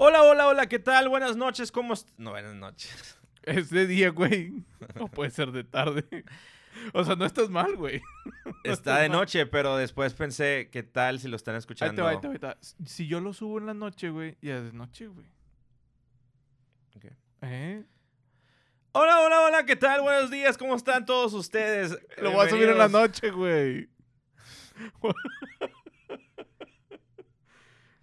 Hola, hola, hola, ¿qué tal? Buenas noches, ¿cómo est- No, buenas noches. Es de día, güey. O puede ser de tarde. O sea, no estás mal, güey. Está de noche, pero después pensé, ¿qué tal si lo están Ahí escuchando? te va, ahí te va, ahí te va. Si yo lo subo en la noche, güey, ya es de noche, güey. Ok. ¿Eh? Hola, hola, hola, ¿qué tal? Buenos días, ¿cómo están todos ustedes? Lo voy a subir en la noche, güey.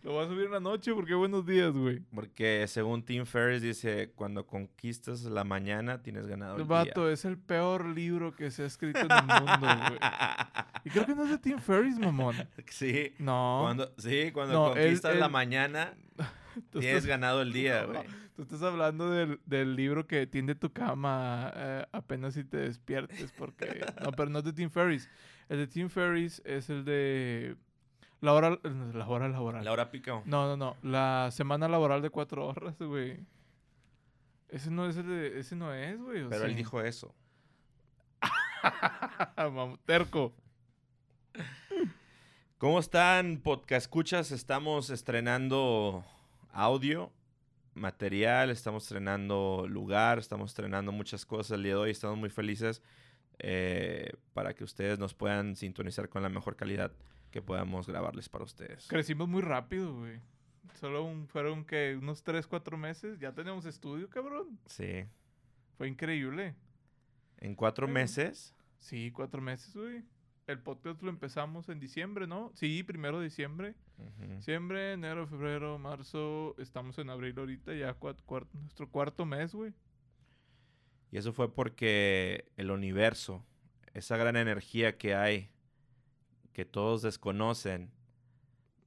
Lo voy a subir en la noche porque buenos días, güey. Porque según Tim Ferriss dice, cuando conquistas la mañana, tienes ganado el Vato, día. es el peor libro que se ha escrito en el mundo, güey. Y creo que no es de Tim Ferriss, mamón. sí, No. cuando, sí, cuando No, él- conquistas la mañana, tienes estás- ganado el día, No, güey. Tú estás hablando del, del libro que tiende tu cama eh, apenas si te despiertes, porque... No, pero no es de Tim Ferriss. El de Tim Ferriss es el de... La hora, la hora laboral. Laura Pico. No, no, no. La semana laboral de cuatro horas, güey. Ese no es el de... Ese no es, güey. ¿o Pero él dijo eso. Terco. ¿Cómo están, podcast escuchas? Estamos estrenando audio, material, estamos estrenando lugar, estamos estrenando muchas cosas el día de hoy. Estamos muy felices eh, para que ustedes nos puedan sintonizar con la mejor calidad que podamos grabarles para ustedes. Crecimos muy rápido, güey. Solo un- fueron que unos tres, cuatro meses. Ya tenemos estudio, cabrón. Sí. Fue increíble. En cuatro meses. Sí, cuatro meses, güey. El podcast lo empezamos en diciembre, ¿no? Sí, primero de diciembre. Diciembre, enero, febrero, marzo. Estamos en abril ahorita, ya cuat- cuart- nuestro cuarto mes, güey. Y eso fue porque el universo, esa gran energía que hay, que todos desconocen,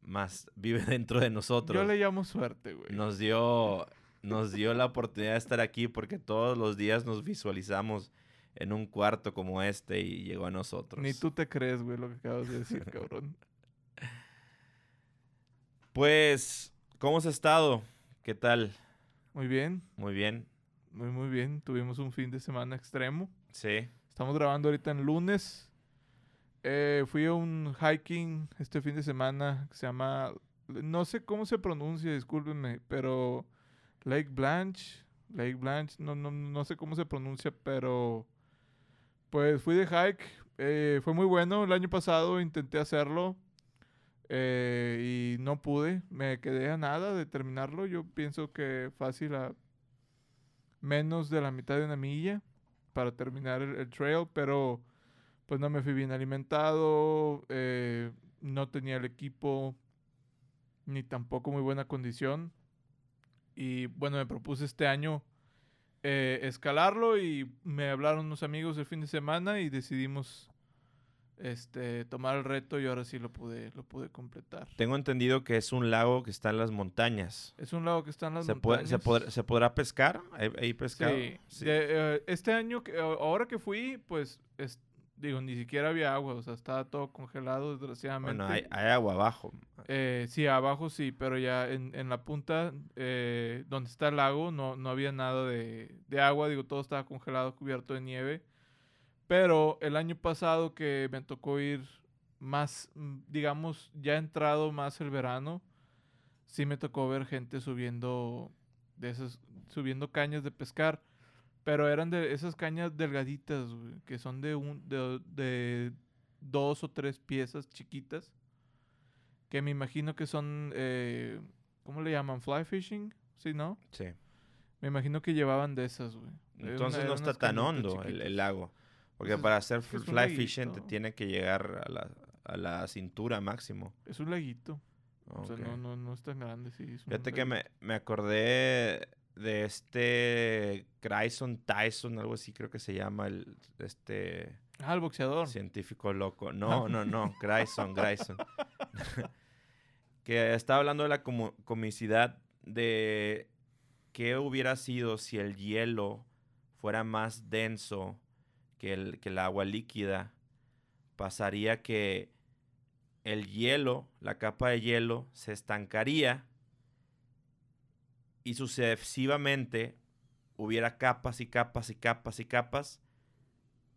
más vive dentro de nosotros. Yo le llamo suerte, güey. nos dio nos dio la oportunidad de estar aquí porque todos los días nos visualizamos en un cuarto como este y llegó a nosotros. Ni tú te crees, güey, lo que acabas de decir, cabrón. Pues, ¿cómo has estado? ¿Qué tal? Muy bien, Muy bien. muy, muy bien. Tuvimos un fin de semana extremo. Sí. Estamos grabando ahorita en lunes. Eh, fui a un hiking este fin de semana que se llama, no sé cómo se pronuncia, discúlpenme, pero Lake Blanche, Lake Blanche, no, no, no sé cómo se pronuncia, pero pues fui de hike, eh, fue muy bueno. El año pasado intenté hacerlo eh, y no pude, me quedé a nada de terminarlo. Yo pienso que fácil a menos de la mitad de una milla para terminar el, el trail, pero pues no me fui bien alimentado, eh, no tenía el equipo, ni tampoco muy buena condición. Y bueno, me propuse este año eh, escalarlo y me hablaron unos amigos el fin de semana y decidimos este, tomar el reto y ahora sí lo pude, lo pude completar. Tengo entendido que es un lago que está en las montañas. Es un lago que está en las ¿Se, puede- montañas. se, podrá, ¿Se podrá pescar? ¿Hay, hay pescado? Sí. Sí. De, eh, este año, que, ahora que fui, pues, es- digo, ni siquiera había agua, o sea, estaba todo congelado, desgraciadamente. Bueno, hay, hay agua abajo. Eh, sí, abajo sí, pero ya en, en la punta eh, donde está el lago no, no había nada de, de agua, digo, todo estaba congelado, cubierto de nieve. Pero el año pasado que me tocó ir más, mm, digamos, ya entrado más el verano, sí me tocó ver gente subiendo de esas, subiendo cañas de pescar. Pero eran de esas cañas delgaditas, güey, que son de, un, de, de dos o tres piezas chiquitas. Que me imagino que son, eh, ¿cómo le llaman? Fly fishing, ¿sí, no? Sí. Me imagino que llevaban de esas, güey. Entonces una- no está tan hondo el, el lago. Porque para hacer fly fishing te tiene que llegar a la, a la cintura máximo. Es un laguito. O sea, no, no, no es tan grande, sí. Fíjate que me, me acordé de este Grayson Tyson, algo así creo que se llama el este Ah, el boxeador. científico loco. No, no, no, Grayson, Grayson. que está hablando de la comicidad de qué hubiera sido si el hielo fuera más denso que el, que el agua líquida. Pasaría que el hielo, la capa de hielo, se estancaría y sucesivamente hubiera capas y capas y capas y capas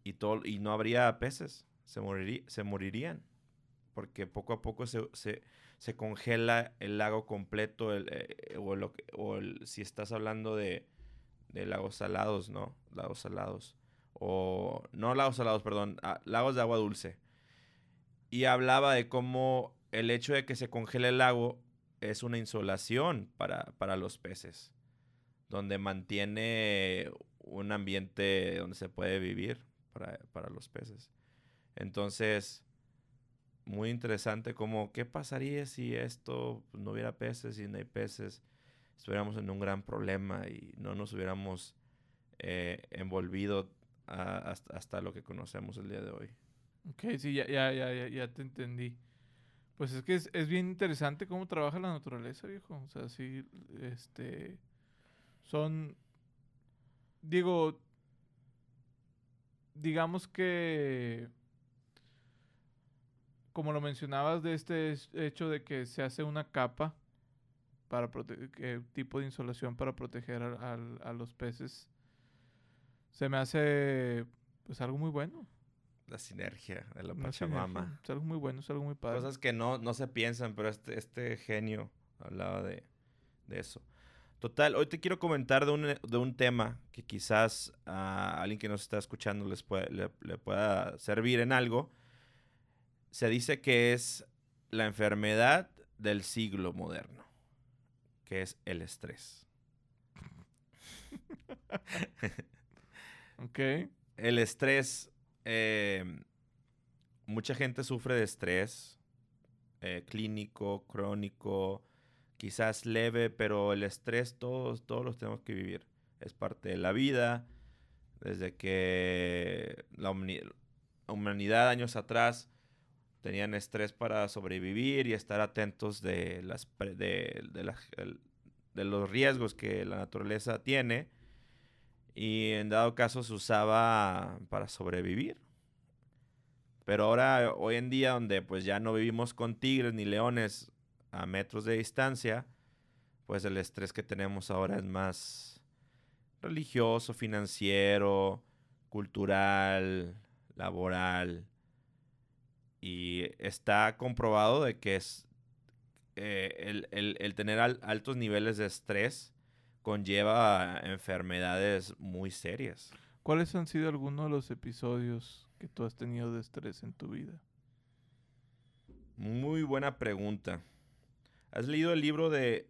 y, todo, y no habría peces. Se, morirí- se morirían. porque poco a poco se, se, se congela el lago completo, el, eh, o, lo o si estás hablando de, de lagos salados, ¿no? Lagos salados. O, no lagos salados, perdón, ah, lagos de agua dulce. Y hablaba de cómo el hecho de que se congele el lago es una insolación para, para los peces, donde mantiene un ambiente donde se puede vivir para, para los peces. Entonces, muy interesante como, ¿qué pasaría si esto pues, no hubiera peces y no hay peces? Estuviéramos en un gran problema y no nos hubiéramos eh, envolvido hasta, hasta lo que conocemos el día de hoy. Ok, sí, ya, ya, ya, ya te entendí. Pues es que es, es bien interesante cómo trabaja la naturaleza, viejo. O sea, sí, este... Son... Digo... Digamos que... Como lo mencionabas de este es- hecho de que se hace una capa para proteger, tipo de insolación para proteger a, a los peces, se me hace pues algo muy bueno. La sinergia de la Pachamama. Es algo muy bueno, es algo muy padre. Cosas que no, no se piensan, pero este, este genio hablaba de, de eso. Total, hoy te quiero comentar de un, de un tema que quizás a alguien que nos está escuchando les puede- le, le pueda servir en algo. Se dice que es la enfermedad del siglo moderno, que es el estrés. Ok. El estrés, eh, mucha gente sufre de estrés eh, clínico, crónico, quizás leve, pero el estrés todos, todos los tenemos que vivir. Es parte de la vida. Desde que la humani- la humanidad años atrás tenían estrés para sobrevivir y estar atentos de, las, de, de los riesgos que la naturaleza tiene y en dado caso se usaba para sobrevivir. Pero ahora, hoy en día, donde pues ya no vivimos con tigres ni leones a metros de distancia, pues el estrés que tenemos ahora es más religioso, financiero, cultural, laboral. Y está comprobado de que es eh, el, el- el tener al- altos niveles de estrés conlleva enfermedades muy serias. ¿Cuáles han sido algunos de los episodios que tú has tenido de estrés en tu vida? Muy buena pregunta. ¿Has leído el libro de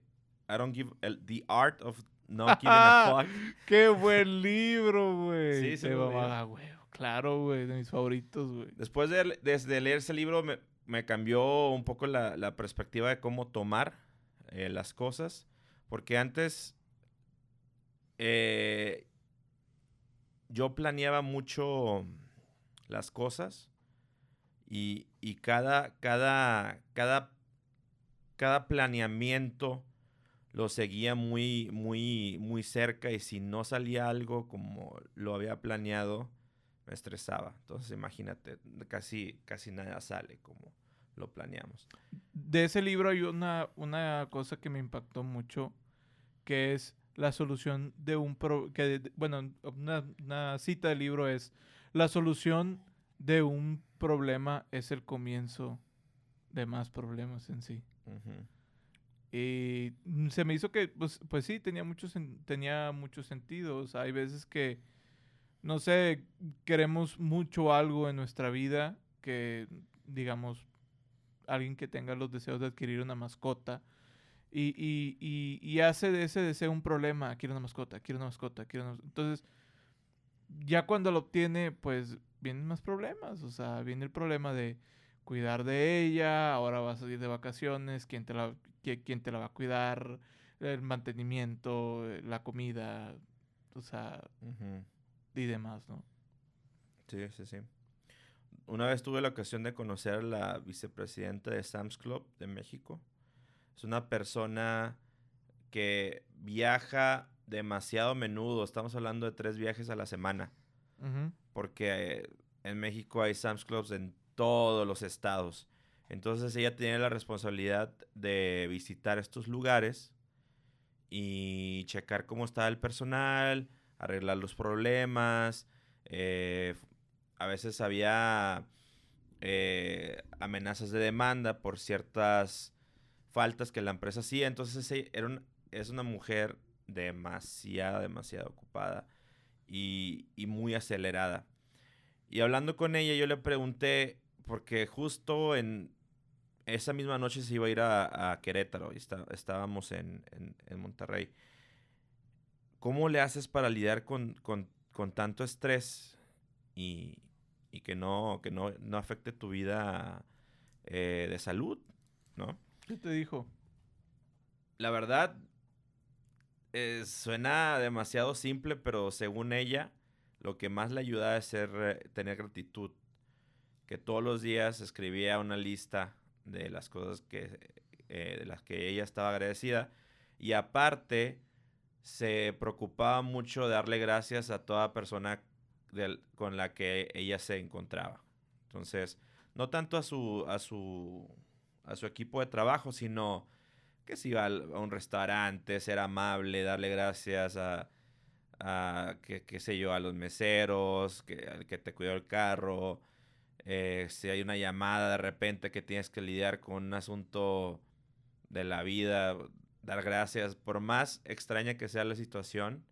I don't give el- The Art of Not Giving a Fuck? ¡Qué buen libro, güey! Sí, lo leí. mamaba, güey. Claro, güey, de mis favoritos, güey. Después de, desde leer ese libro me, me cambió un poco la, la perspectiva de cómo tomar eh, las cosas. Porque antes eh, yo planeaba mucho las cosas y, y cada, cada, cada, cada planeamiento lo seguía muy, muy, muy cerca y si no salía algo como lo había planeado, me estresaba. Entonces imagínate, casi, casi nada sale como lo planeamos. De ese libro hay una, una cosa que me impactó mucho, que es la solución de un... Pro, que, de- bueno, una, una cita del libro es, la solución de un problema es el comienzo de más problemas en sí. Y se me hizo que, pues, pues sí, tenía mucho, tenía mucho sentido. O sea, hay veces que, no sé, queremos mucho algo en nuestra vida que, digamos, alguien que tenga los deseos de adquirir una mascota y, y, y, y hace de ese deseo un problema. Quiero una mascota, quiero una mascota, quiero una... mas-". Entonces, ya cuando lo obtiene, pues vienen más problemas. O sea, viene el problema de cuidar de ella, ahora vas a ir de vacaciones, ¿quién te la, qui- quién te la va a cuidar? El mantenimiento, eh, la comida, o sea, y demás, ¿no? Sí, sí, sí. Una vez tuve la ocasión de conocer a la vicepresidenta de Sam's Club de México. Es una persona que viaja demasiado a menudo. Estamos hablando de tres viajes a la semana. Porque eh, en México hay Sam's Clubs en todos los estados. Entonces ella tiene la responsabilidad de visitar estos lugares y checar cómo está el personal, arreglar los problemas. eh, a veces había eh, amenazas de demanda por ciertas faltas que la empresa hacía. Entonces ella era es una mujer demasiado, demasiado ocupada y, y muy acelerada. Y hablando con ella, yo le pregunté, porque justo en esa misma noche se iba a ir a, Querétaro y está- estábamos en, en- en Monterrey. ¿Cómo le haces para lidiar con, con- con tanto estrés y, y que, no, que no, no afecte tu vida eh, de salud? ¿No? ¿Qué te dijo? La verdad, eh, suena demasiado simple, pero según ella, lo que más le ayudaba es ser, eh, tener gratitud. Que todos los días escribía una lista de las cosas que, eh, de las que ella estaba agradecida. Y aparte, se preocupaba mucho de darle gracias a toda persona con la que ella se encontraba. Entonces, no tanto a su, a su, a su equipo de trabajo, sino que si iba a un restaurante, ser amable, darle gracias a, qué sé yo, a los meseros, que, al que te cuidó el carro, eh, si hay una llamada de repente que tienes que lidiar con un asunto de la vida, dar gracias, por más extraña que sea la situación,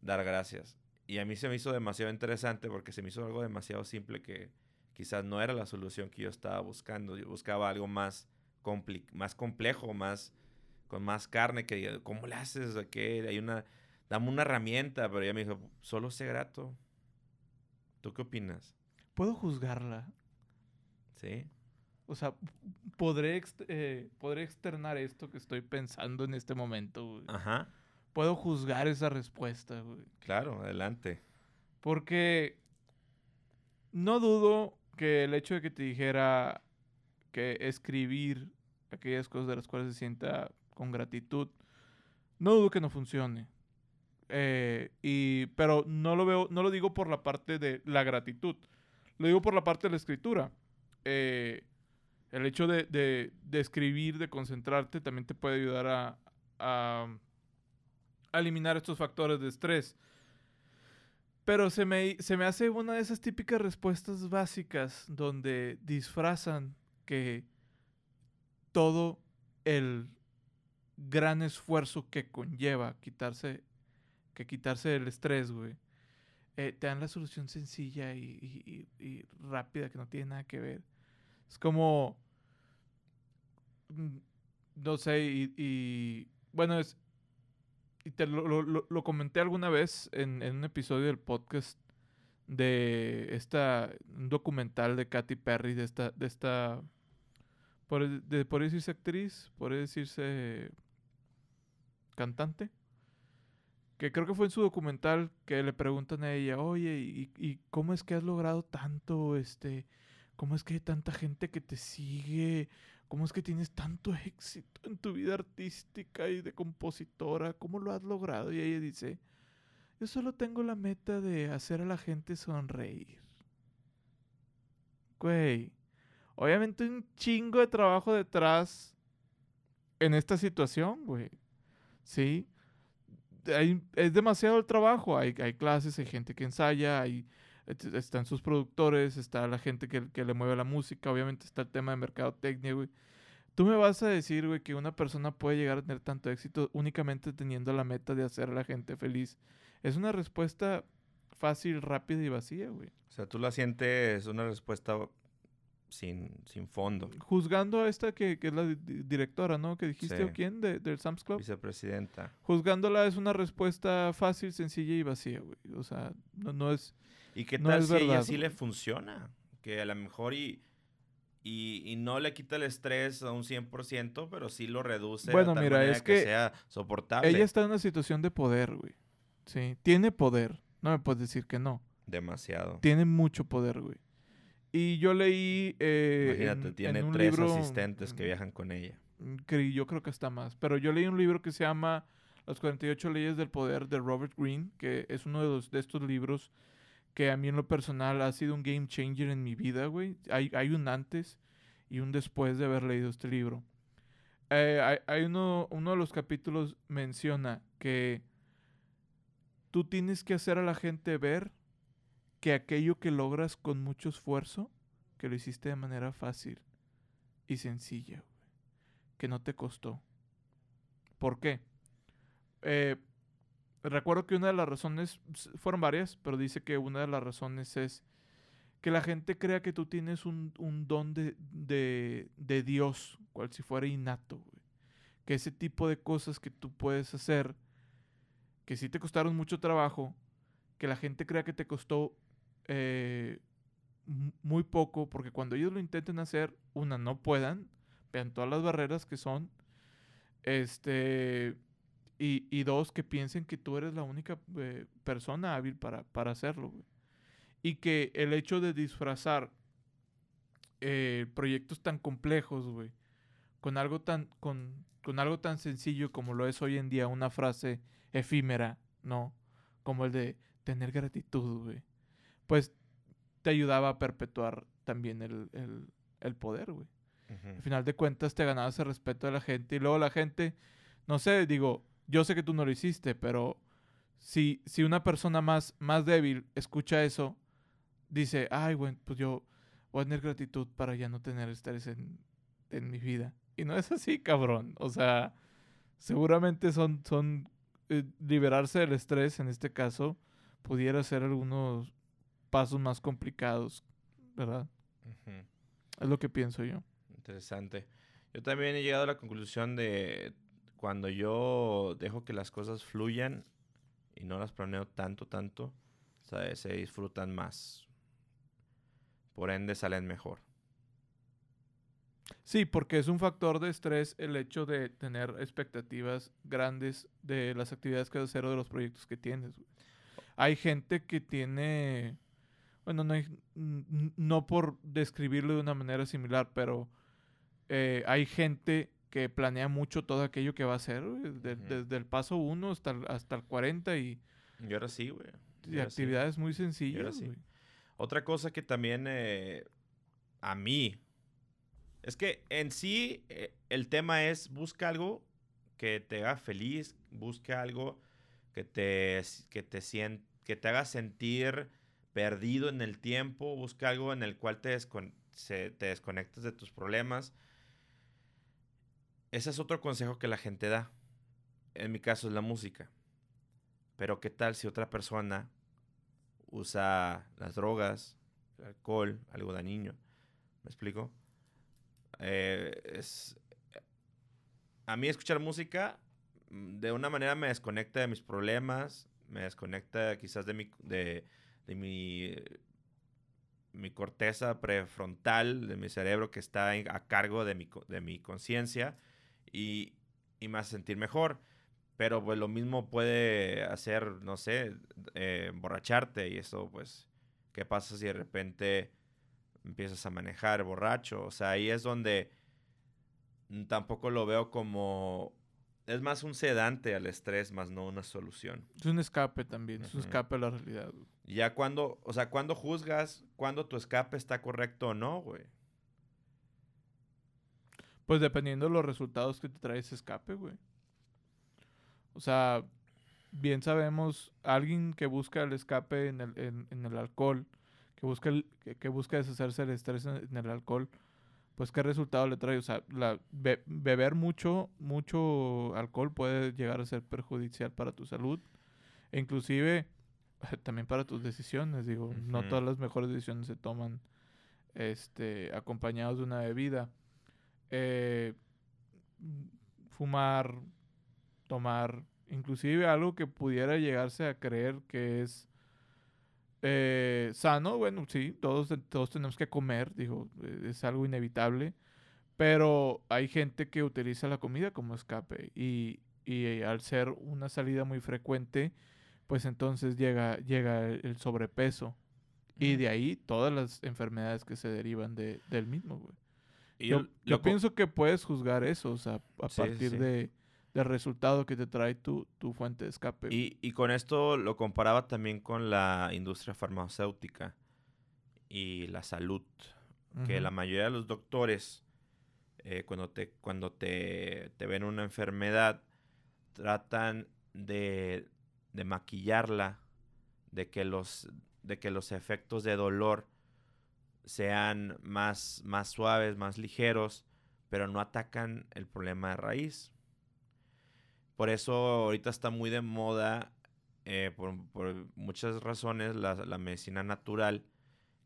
dar gracias. Y a mí se me hizo demasiado interesante porque se me hizo algo demasiado simple que quizás no era la solución que yo estaba buscando. Yo buscaba algo más, más complejo, más con más carne que diga, ¿cómo le haces? ¿De qué? Hay una, dame una herramienta, pero ella me dijo, solo sé grato. ¿Tú qué opinas? ¿Puedo juzgarla? ¿Sí? O sea, ¿podré, ex- eh, podré externar esto que estoy pensando en este momento, güey? Ajá. Puedo juzgar esa respuesta, güey. Claro, adelante. Porque no dudo que el hecho de que te dijera que escribir aquellas cosas de las cuales se sienta con gratitud, no dudo que no funcione. Eh, y, pero no lo veo, no lo digo por la parte de la gratitud, lo digo por la parte de la escritura. Eh, el hecho de, de- escribir, de concentrarte, también te puede ayudar a- a eliminar estos factores de estrés. Pero se me, se me hace una de esas típicas respuestas básicas donde disfrazan que todo el gran esfuerzo que conlleva quitarse, que quitarse el estrés, güey, eh, te dan la solución sencilla y, y- rápida que no tiene nada que ver. Es como, mm, no sé, y, bueno, es, y te lo, lo- lo- comenté alguna vez en, en un episodio del podcast de esta un documental de Katy Perry de esta de esta por de, podría decirse actriz podría decirse cantante que creo que fue en su documental que le preguntan a ella oye y, y cómo es que has logrado tanto este cómo es que hay tanta gente que te sigue cómo es que tienes tanto éxito en tu vida artística y de compositora cómo lo has logrado y ella dice yo solo tengo la meta de hacer a la gente sonreír. Güey, obviamente un chingo de trabajo detrás en esta situación, güey. Sí. Es demasiado el trabajo. Hay, hay clases, hay gente que ensaya, hay, están sus productores, está la gente que, que le mueve la música, obviamente está el tema de mercadotecnia, güey. Tú me vas a decir, güey, que una persona puede llegar a tener tanto éxito únicamente teniendo la meta de hacer a la gente feliz. Es una respuesta fácil, rápida y vacía, güey. O sea, tú la sientes una respuesta sin, sin fondo. Juzgando a esta que, que es la di- di- directora, ¿no? Que dijiste, Sí. ¿o quién? De, del Sam's Club. Vicepresidenta. Juzgándola es una respuesta fácil, sencilla y vacía, güey. O sea, no, no es... ¿Y qué No tal es si a ella verdad, sí le funciona? Que a lo mejor y, y, y no le quita el estrés a un 100%, pero sí lo reduce Bueno, de tal mira, manera es que, que sea soportable. Ella está en una situación de poder, güey. Sí, tiene poder. No me puedes decir que no. Demasiado. Tiene mucho poder, güey. Y yo leí... eh, Imagínate, en- tiene en un tres libro, asistentes que viajan con ella. Cre- yo creo que está más. Pero yo leí un libro que se llama Las 48 leyes del poder de Robert Greene, que es uno de, los, de estos libros que a mí en lo personal ha sido un game changer en mi vida, güey. Hay, hay un antes y un después de haber leído este libro. Eh, hay hay uno, uno de los capítulos menciona que tú tienes que hacer a la gente ver que aquello que logras con mucho esfuerzo, que lo hiciste de manera fácil y sencilla, güey. Que no te costó. ¿Por qué? Eh, recuerdo que una de las razones, fueron varias, pero dice que una de las razones es que la gente crea que tú tienes un, don de, Dios, cual si fuera innato, güey. Que ese tipo de cosas que tú puedes hacer, que sí te costaron mucho trabajo, que la gente crea que te costó eh, muy poco, porque cuando ellos lo intenten hacer, una, no puedan, vean todas las barreras que son, este, y, y dos, que piensen que tú eres la única eh, persona hábil para, para hacerlo, güey. Y que el hecho de disfrazar eh, proyectos tan complejos, güey, con algo tan, con, con algo tan sencillo como lo es hoy en día una frase efímera, ¿no? Como el de tener gratitud, güey. Pues te ayudaba a perpetuar también el, el, el poder, güey. Al final de cuentas te ganabas el respeto de la gente y luego la gente, no sé, digo, yo sé que tú no lo hiciste, pero si, si una persona más, más débil escucha eso, dice, ay, bueno, pues yo voy a tener gratitud para ya no tener estrés en, en mi vida. Y no es así, cabrón. O sea, seguramente son, son eh, liberarse del estrés, en este caso, pudiera ser algunos pasos más complicados, ¿verdad? Es lo que pienso yo. Interesante. Yo también he llegado a la conclusión de cuando yo dejo que las cosas fluyan y no las planeo tanto, tanto, se disfrutan más. Por ende salen mejor. Sí, porque es un factor de estrés el hecho de tener expectativas grandes de las actividades que vas hacer o de los proyectos que tienes. Hay gente que tiene, bueno, no, no por describirlo de una manera similar, pero eh, hay gente que planea mucho todo aquello que va a hacer, de- Ujú. desde el paso 1 hasta el, hasta el 40 y, Y ahora sí, güey. y sí. actividades muy sencillas. sí. Otra cosa que también eh, a mí es que en sí eh, el tema es busca algo que te haga feliz, busca algo que te, que te, sien- que te haga sentir perdido en el tiempo, busca algo en el cual te, descon- se- te desconectas de tus problemas. Ese es otro consejo que la gente da. En mi caso es la música. Pero ¿qué tal si otra persona usa las drogas, el alcohol, algo dañino? ¿Me explico? Eh, a mí escuchar música mm, de una manera me desconecta de mis problemas, me desconecta quizás de mi, de, mi, mi corteza prefrontal, de mi cerebro que está a cargo de mi, de mi conciencia y, y me hace sentir mejor. Pero pues lo mismo puede hacer, no sé, eh, emborracharte y eso pues, ¿qué pasa si de repente empiezas a manejar borracho? O sea, ahí es donde tampoco lo veo como... Es más un sedante al estrés, más no una solución. Es un escape también, es un escape a la realidad. güey. Ya cuando, o sea, cuando juzgas, cuando tu escape está correcto o no, güey. Pues dependiendo de los resultados que te trae ese escape, güey. O sea, bien sabemos, alguien que busca el escape en el, en, en el alcohol, que busca, el- que, que busca deshacerse del estrés en, en el alcohol, pues qué resultado le trae. O sea, la, be- beber mucho, mucho alcohol puede llegar a ser perjudicial para tu salud. E inclusive también para tus decisiones. Digo, no todas las mejores decisiones se toman este, acompañados de una bebida. Eh, fumar, tomar, inclusive algo que pudiera llegarse a creer que es eh, sano, bueno, sí, todos, todos tenemos que comer, digo, eh, es algo inevitable, pero hay gente que utiliza la comida como escape y, y eh, al ser una salida muy frecuente, pues entonces llega, llega el, el sobrepeso y de ahí todas las enfermedades que se derivan de, del mismo, güey. Y Yo, pienso que puedes juzgar eso, o sea, a Sí, partir sí. De, del resultado que te trae tu, tu fuente de escape. Y, y con esto lo comparaba también con la industria farmacéutica y la salud. Que la mayoría de los doctores, eh, cuando, te, cuando te, te ven una enfermedad, tratan de, de maquillarla, de que, los, de que los efectos de dolor sean más, más suaves, más ligeros, pero no atacan el problema de raíz. Por eso ahorita está muy de moda, eh, por, muchas razones, la, medicina natural,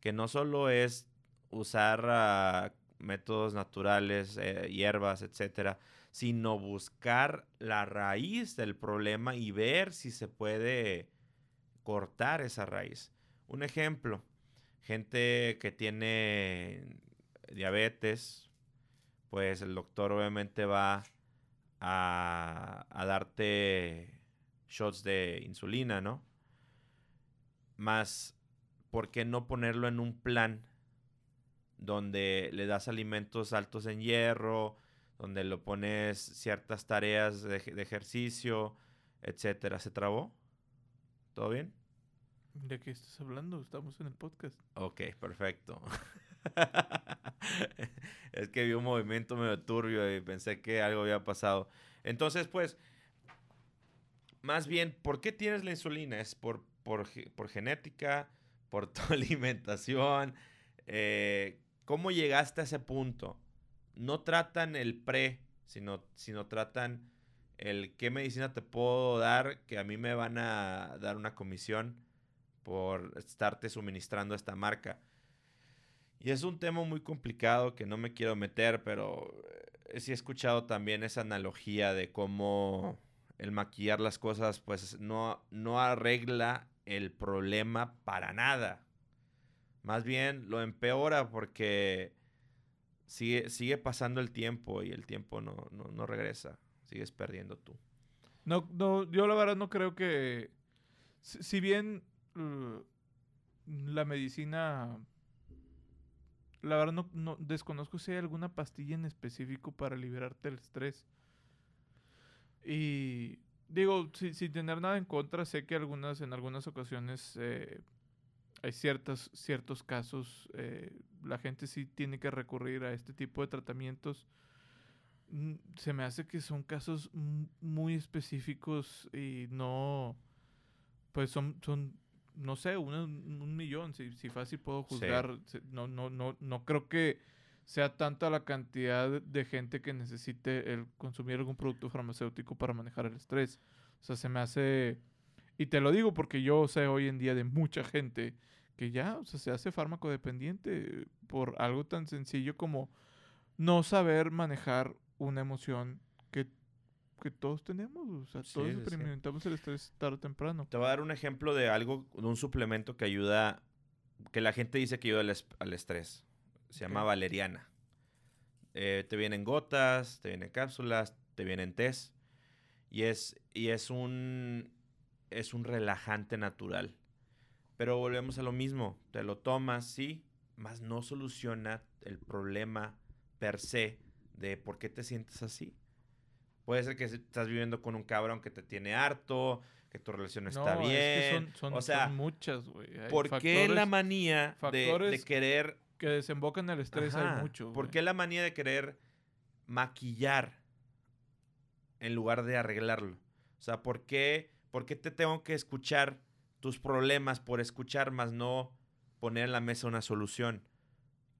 que no solo es usar ah, métodos naturales, eh, hierbas, etcétera, sino buscar la raíz del problema y ver si se puede cortar esa raíz. Un ejemplo, gente que tiene diabetes, pues el doctor obviamente va a, darte shots de insulina, ¿no? Más, ¿por qué no ponerlo en un plan donde le das alimentos altos en hierro, donde lo pones ciertas tareas de, de ejercicio, etcétera? ¿Se trabó? ¿Todo bien? ¿De qué estás hablando? Estamos en el podcast. Ok, perfecto. es que vi un movimiento medio turbio y pensé que algo había pasado. Entonces, pues, más bien, ¿por qué tienes la insulina? ¿Es por, por, genética? ¿Por tu alimentación? Eh, ¿Cómo llegaste a ese punto? No tratan el pre, sino, sino tratan el qué medicina te puedo dar que a mí me van a dar una comisión por estarte suministrando esta marca. Y es un tema muy complicado que no me quiero meter, pero eh, sí he escuchado también esa analogía de cómo el maquillar las cosas pues no, no arregla el problema para nada. Más bien lo empeora porque sigue, sigue pasando el tiempo y el tiempo no, no, regresa. Sigues perdiendo tú. No, no, yo la verdad no creo que. Si, bien uh, la medicina la verdad no, no, desconozco si hay alguna pastilla en específico para liberarte del estrés. Y digo, sin tener nada en contra, sé que algunas, en algunas ocasiones eh, hay ciertos, ciertos casos, eh, la gente sí tiene que recurrir a este tipo de tratamientos. Mm, se me hace que son casos muy específicos y no, pues son, son no sé, un, un millón, si, si, fácil puedo juzgar. No, no, no, no creo que sea tanta la cantidad de gente que necesite el consumir algún producto farmacéutico para manejar el estrés. O sea, se me hace... Y te lo digo porque yo sé hoy en día de mucha gente que ya, o sea, se hace fármaco dependiente por algo tan sencillo como no saber manejar una emoción que todos tenemos. O sea, todos experimentamos el estrés tarde o temprano. Te voy a dar un ejemplo de algo, de un suplemento que ayuda, que la gente dice que ayuda al, estrés. Se llama valeriana. Eh, te vienen gotas, te vienen cápsulas, te vienen test. Y es, y es un, es un relajante natural. Pero volvemos a lo mismo. Te lo tomas, sí, más no soluciona el problema per se de por qué te sientes así. Puede ser que estás viviendo con un cabrón que te tiene harto, que tu relación está bien. Es que son, o sea, muchas, güey. ¿Por qué la manía de, querer. Que desembocan el estrés hay mucho. ¿Por qué la manía de querer maquillar en lugar de arreglarlo? O sea, ¿por qué, ¿por qué te tengo que escuchar tus problemas por escuchar, más no poner en la mesa una solución?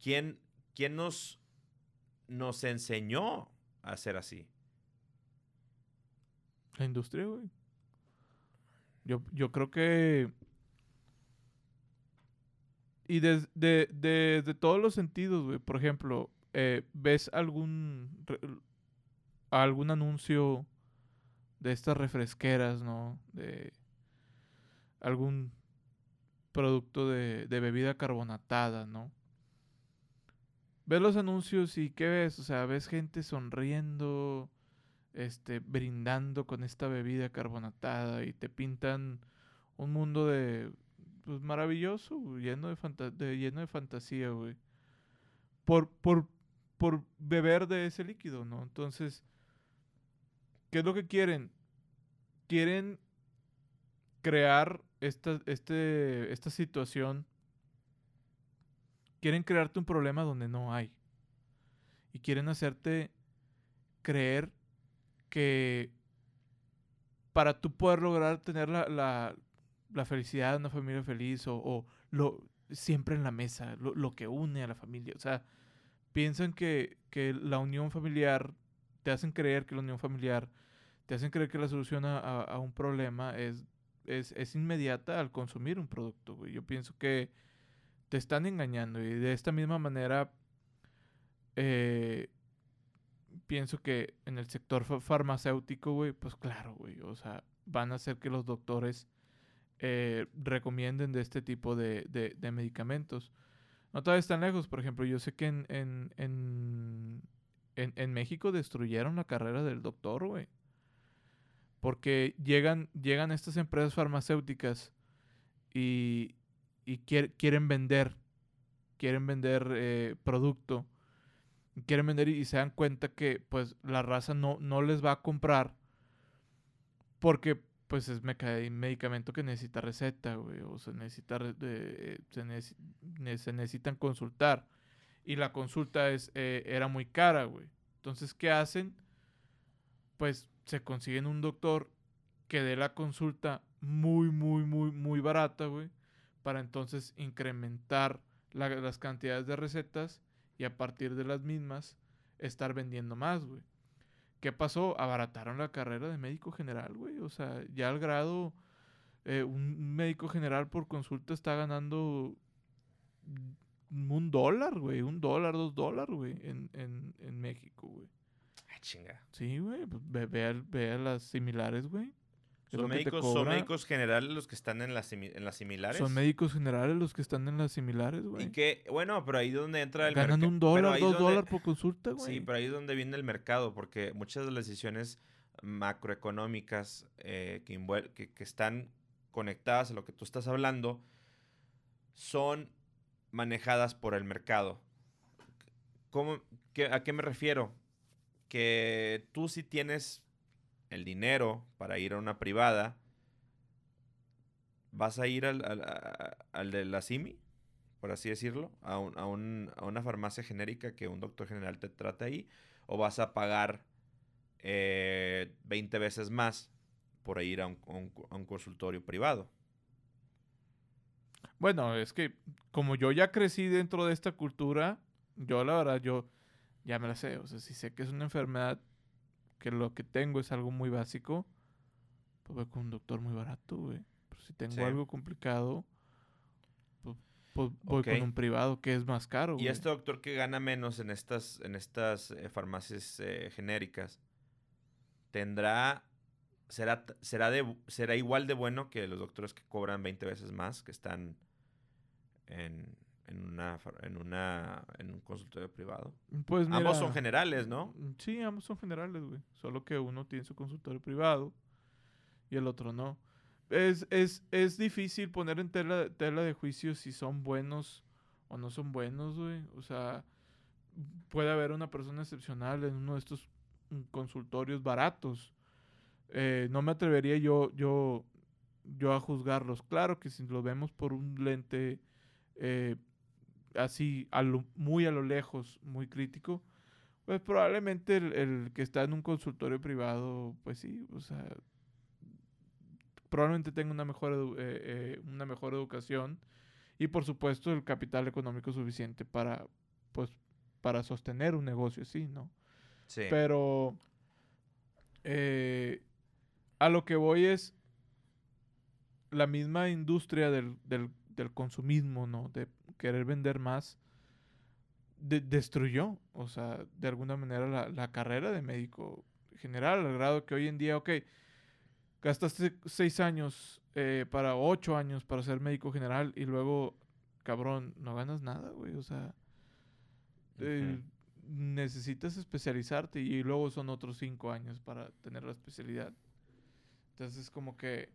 ¿Quién, quién nos, nos enseñó a ser así? La industria, güey. Yo, yo creo que... Y desde de, todos los sentidos, güey. Por ejemplo, eh, ¿ves algún, algún anuncio de estas refresqueras, ¿no? De algún producto de, de bebida carbonatada, ¿no? Ves los anuncios y ¿qué ves? O sea, ves gente sonriendo, este, brindando con esta bebida carbonatada y te pintan un mundo de pues, maravilloso, lleno de, fantasía, güey. Por, por, por beber de ese líquido, ¿no? Entonces, ¿qué es lo que quieren? Quieren crear esta, este, esta situación. Quieren crearte un problema donde no hay. Y quieren hacerte creer que para tú poder lograr tener la, la, felicidad de una familia feliz o, lo, siempre en la mesa, lo, lo que une a la familia. O sea, piensan que, que la unión familiar, te hacen creer que la unión familiar, te hacen creer que la solución a, a- a un problema es, es, es inmediata al consumir un producto, güey. Yo pienso que te están engañando y de esta misma manera eh, pienso que en el sector fa- farmacéutico, güey, pues claro, güey, o sea, van a hacer que los doctores eh, recomienden de este tipo de, de- medicamentos. No todavía están lejos, por ejemplo, yo sé que en, en, en, en- México destruyeron la carrera del doctor, güey. Porque llegan, llegan estas empresas farmacéuticas y, y quier- quieren vender, quieren vender eh, producto, quieren vender y, se dan cuenta que pues la raza no, no les va a comprar porque pues es medicamento que necesita receta, güey, o se necesita re- de- se, necesi- ne- se necesitan consultar y la consulta es eh, era muy cara, güey. Entonces, ¿qué hacen? Pues se consiguen un doctor que dé la consulta muy, muy, muy, muy barata, güey, para entonces incrementar la- las cantidades de recetas y a partir de las mismas estar vendiendo más, güey. ¿Qué pasó? Abarataron la carrera de médico general, güey. O sea, ya al grado, eh, un médico general por consulta está ganando un dólar, güey. Un dólar, dos dólares, güey, en, en, en México, güey. Ah, chinga. Sí, güey. Pues ve, ve a las similares, güey. ¿Son médicos, ¿Son médicos generales los que están en las, en las similares? Son médicos generales los que están en las similares, güey. Y que, bueno, pero ahí es donde entra el Ganan merca- un dólar, dos donde- dólares por consulta, güey. Sí, pero ahí es donde viene el mercado, porque muchas de las decisiones macroeconómicas eh, que, que, que están conectadas a lo que tú estás hablando son manejadas por el mercado. ¿Cómo, qué- ¿A qué me refiero? Que tú si tienes el dinero para ir a una privada, vas a ir al, al- al de la CIMI, por así decirlo, a, un- a un- a una farmacia genérica que un doctor general te trate ahí, o vas a pagar eh, 20 veces más por ir a un- a un consultorio privado. Bueno, es que como yo ya crecí dentro de esta cultura, yo la verdad, yo ya me la sé. O sea, si sé que es una enfermedad que lo que tengo es algo muy básico, pues voy con un doctor muy barato, güey. Pero si tengo Sí. algo complicado, pues, pues voy con un privado que es más caro, Y güey. este doctor que gana menos en estas, en estas eh, farmacias eh, genéricas, tendrá, será, será, de, será igual de bueno que los doctores que cobran 20 veces más, que están en, en, una, en, una, en un consultorio privado. Pues Ambos son generales, ¿no? Mm, Sí, ambos son generales, güey. Solo que uno tiene su consultorio privado y el otro no. Es, es, es difícil poner en tela, tela de juicio si son buenos o no son buenos, güey. O sea, puede haber una persona excepcional en uno de estos mm, consultorios baratos. Eh, no me atrevería yo, yo, yo a juzgarlos. Claro que si lo vemos por un lente eh, así, a lo- muy a lo lejos, muy crítico, pues probablemente el, el que está en un consultorio privado, pues sí, o sea, probablemente tenga una mejor, eh, eh, una mejor educación y por supuesto el capital económico suficiente para, pues, para sostener un negocio así, ¿no? Sí. Pero eh, a lo que voy es la misma industria del, del- del consumismo, ¿no? De querer vender más, de- destruyó, o sea, de alguna manera la, la carrera de médico general, al grado que hoy en día, ok, gastaste seis años eh, para ocho años para ser médico general y luego, cabrón, no ganas nada, güey, o sea, eh, necesitas especializarte y luego son otros cinco años para tener la especialidad. Entonces, como que,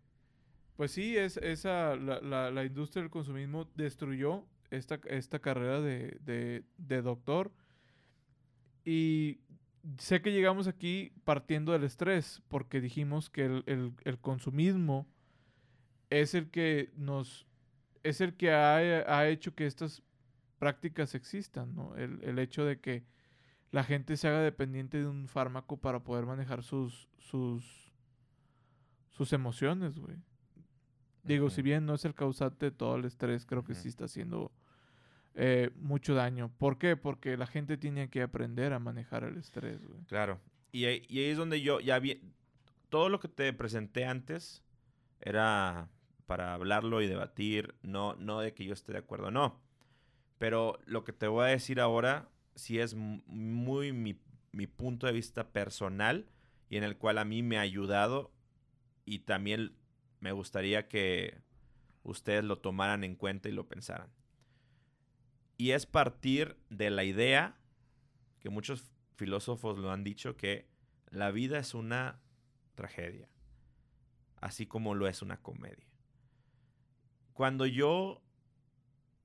pues sí, es, esa, la, la, la industria del consumismo destruyó esta, esta carrera de, de, de doctor. Y sé que llegamos aquí partiendo del estrés, porque dijimos que el, el, el consumismo es el que nos, es el que ha, ha hecho que estas prácticas existan, ¿no? El, el hecho de que la gente se haga dependiente de un fármaco para poder manejar sus, sus, sus emociones, güey. Digo, si bien no es el causante de todo el estrés, creo que sí está haciendo eh, mucho daño. ¿Por qué? Porque la gente tiene que aprender a manejar el estrés. Claro. Y ahí, y ahí es donde yo ya vi. Todo lo que te presenté antes era para hablarlo y debatir, no, no de que yo esté de acuerdo, no. Pero lo que te voy a decir ahora sí es mu- muy mi, mi punto de vista personal y en el cual a mí me ha ayudado y también me gustaría que ustedes lo tomaran en cuenta y lo pensaran. Y es partir de la idea que muchos filósofos lo han dicho que la vida es una tragedia, así como lo es una comedia. Cuando yo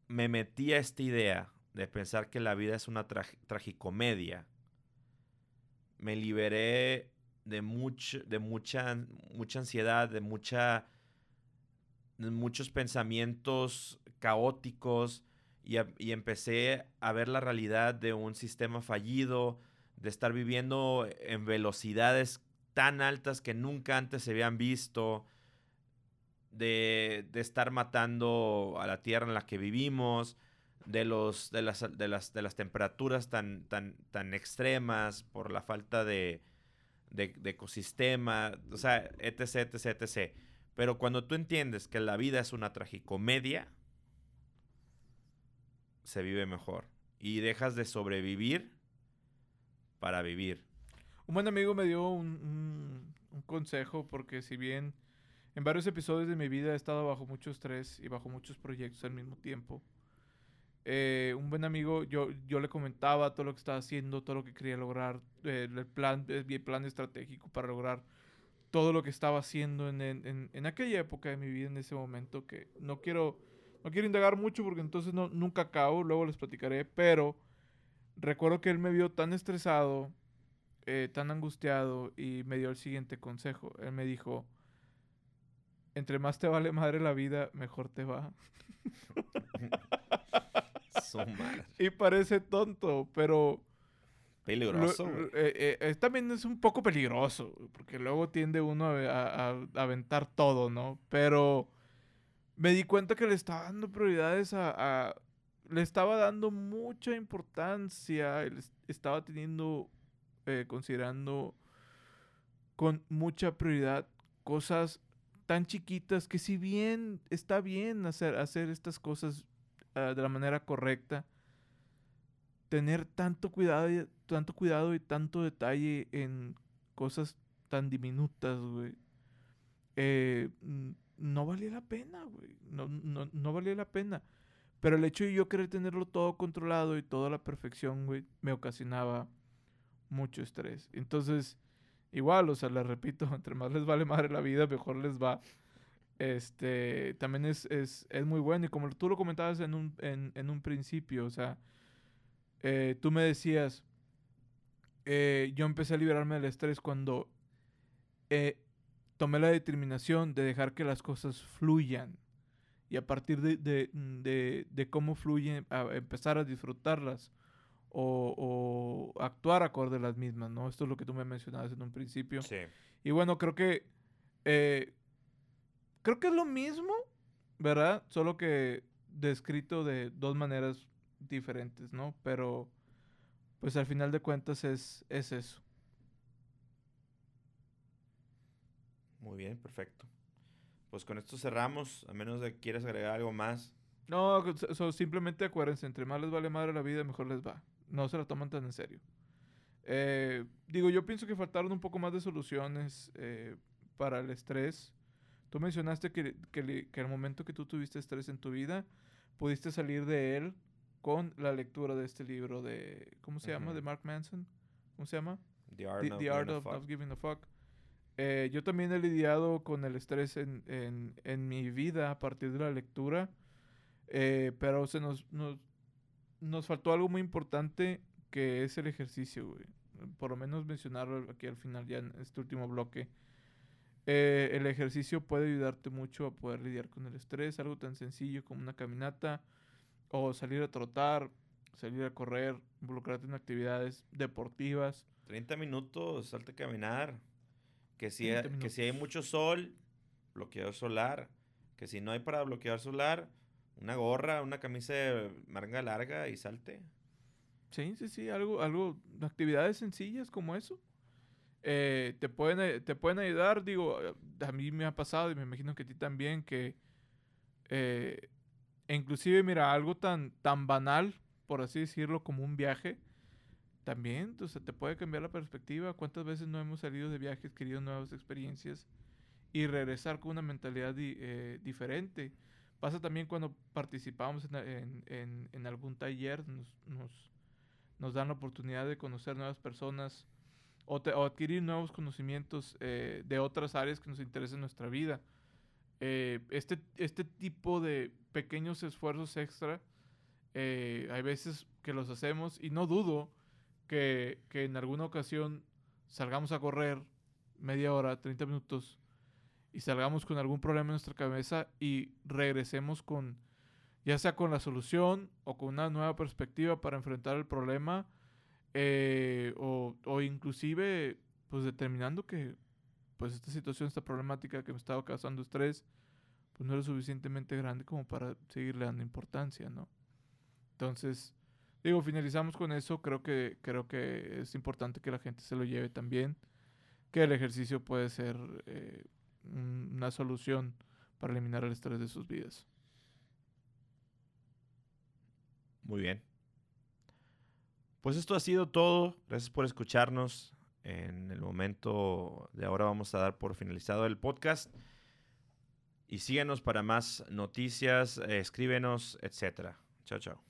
me metí a esta idea de pensar que la vida es una tra- tragicomedia, me liberé de, de mucha, mucha ansiedad, de, mucha, de muchos pensamientos caóticos y, empecé a ver la realidad de un sistema fallido, de estar viviendo en velocidades tan altas que nunca antes se habían visto, de, de estar matando a la tierra en la que vivimos, de, los, de, las, de, las, de las temperaturas tan, tan, tan extremas por la falta de, de, de ecosistema, o sea, etc, etc. Pero cuando tú entiendes que la vida es una tragicomedia, se vive mejor. Y dejas de sobrevivir para vivir. Un buen amigo me dio un, un- un consejo porque si bien en varios episodios de mi vida he estado bajo mucho estrés y bajo muchos proyectos al mismo tiempo, eh, un buen amigo, yo, yo le comentaba todo lo que estaba haciendo, todo lo que quería lograr, eh, el plan, eh, mi plan estratégico para lograr todo lo que estaba haciendo en, en- en- en aquella época de mi vida, en ese momento, que no quiero, no quiero indagar mucho porque entonces no, nunca acabo, luego les platicaré, pero recuerdo que él me vio tan estresado, eh, tan angustiado y me dio el siguiente consejo. Él me dijo, entre más te vale madre la vida, mejor te va. Y parece tonto, pero... Peligroso, Lo- eh, eh, también es un poco peligroso, porque luego tiende uno a- a- a aventar todo, ¿no? Pero me di cuenta que le estaba dando prioridades a... le estaba dando mucha importancia, estaba teniendo, eh, considerando con mucha prioridad cosas tan chiquitas que si bien está bien hacer, hacer estas cosas ah, de la manera correcta, tener tanto cuidado, y, tanto cuidado y tanto detalle en cosas tan diminutas, güey, eh, n- no valía la pena, güey. No, no, no valía la pena. Pero el hecho de yo querer tenerlo todo controlado y toda la perfección, güey, me ocasionaba mucho estrés. Entonces, igual, o sea, les repito, entre más les vale madre la vida, mejor les va. Este, también es, es, es muy bueno. Y como tú lo comentabas en un, en, en un principio, o sea, eh, tú me decías, eh, yo empecé a liberarme del estrés cuando eh, tomé la determinación de dejar que las cosas fluyan. Y a partir de, de, de- de cómo fluyen, a empezar a disfrutarlas o, o actuar acorde a las mismas, ¿no? Esto es lo que tú me mencionabas en un principio. Sí. Y bueno, creo que. eh, creo que es lo mismo, ¿verdad? Solo que descrito de dos maneras diferentes, ¿no? Pero. Pues al final de cuentas es, es eso. Muy bien, perfecto. Pues con esto cerramos, a menos de que quieras agregar algo más. No, so- simplemente acuérdense, entre más les vale madre la vida, mejor les va. No se la toman tan en serio. Eh, digo, yo pienso que faltaron un poco más de soluciones eh, para el estrés. Tú mencionaste que, que, que al momento que tú tuviste estrés en tu vida, pudiste salir de él con la lectura de este libro de, ¿cómo se llama? Ujú. De Mark Manson. ¿Cómo se llama? The Art, The, of, The Art of. Not Giving a Fuck. Eh, yo también he lidiado con el estrés en, en, en mi vida a partir de la lectura, eh, pero se nos, nos, nos faltó algo muy importante que es el ejercicio, güey. Por lo menos mencionarlo aquí al final, ya en este último bloque. Eh, el ejercicio puede ayudarte mucho a poder lidiar con el estrés, algo tan sencillo como una caminata o salir a trotar, salir a correr, involucrarte en actividades deportivas. 30 minutos, salte a caminar. Que si, 30 ha- que si hay mucho sol, bloqueador solar. Que si no hay para bloquear solar, una gorra, una camisa de manga larga y salte. Sí, sí, sí, algo, algo, actividades sencillas como eso. Eh, te, pueden, eh, te pueden ayudar, digo, eh, a mí me ha pasado y me imagino que a ti también, que eh, inclusive, mira, algo tan, tan banal, por así decirlo, como un viaje, también, entonces, te puede cambiar la perspectiva. ¿Cuántas veces no hemos salido de viajes, querido nuevas experiencias y regresar con una mentalidad diferente? Pasa también cuando participamos en, en, en, algún taller, nos, nos, nos, dan la oportunidad de conocer nuevas personas o, te, o adquirir nuevos conocimientos eh, de otras áreas que nos interesan en nuestra vida. Eh, este, este tipo de pequeños esfuerzos extra, eh, hay veces que los hacemos y no dudo que, que en alguna ocasión salgamos a correr media hora, 30 minutos y salgamos con algún problema en nuestra cabeza y regresemos con, ya sea con la solución o con una nueva perspectiva para enfrentar el problema, eh, o, o, inclusive, pues determinando que, pues esta situación, esta problemática que me estaba causando estrés, pues no era suficientemente grande como para seguirle dando importancia, ¿no? Entonces, digo, finalizamos con eso, creo que, creo que es importante que la gente se lo lleve también, que el ejercicio puede ser... Eh, una solución para eliminar el estrés de sus vidas. Muy bien. Pues esto ha sido todo. Gracias por escucharnos. En el momento de ahora vamos a dar por finalizado el podcast. Y síguenos para más noticias, eh, escríbenos, etc. Chao, chao.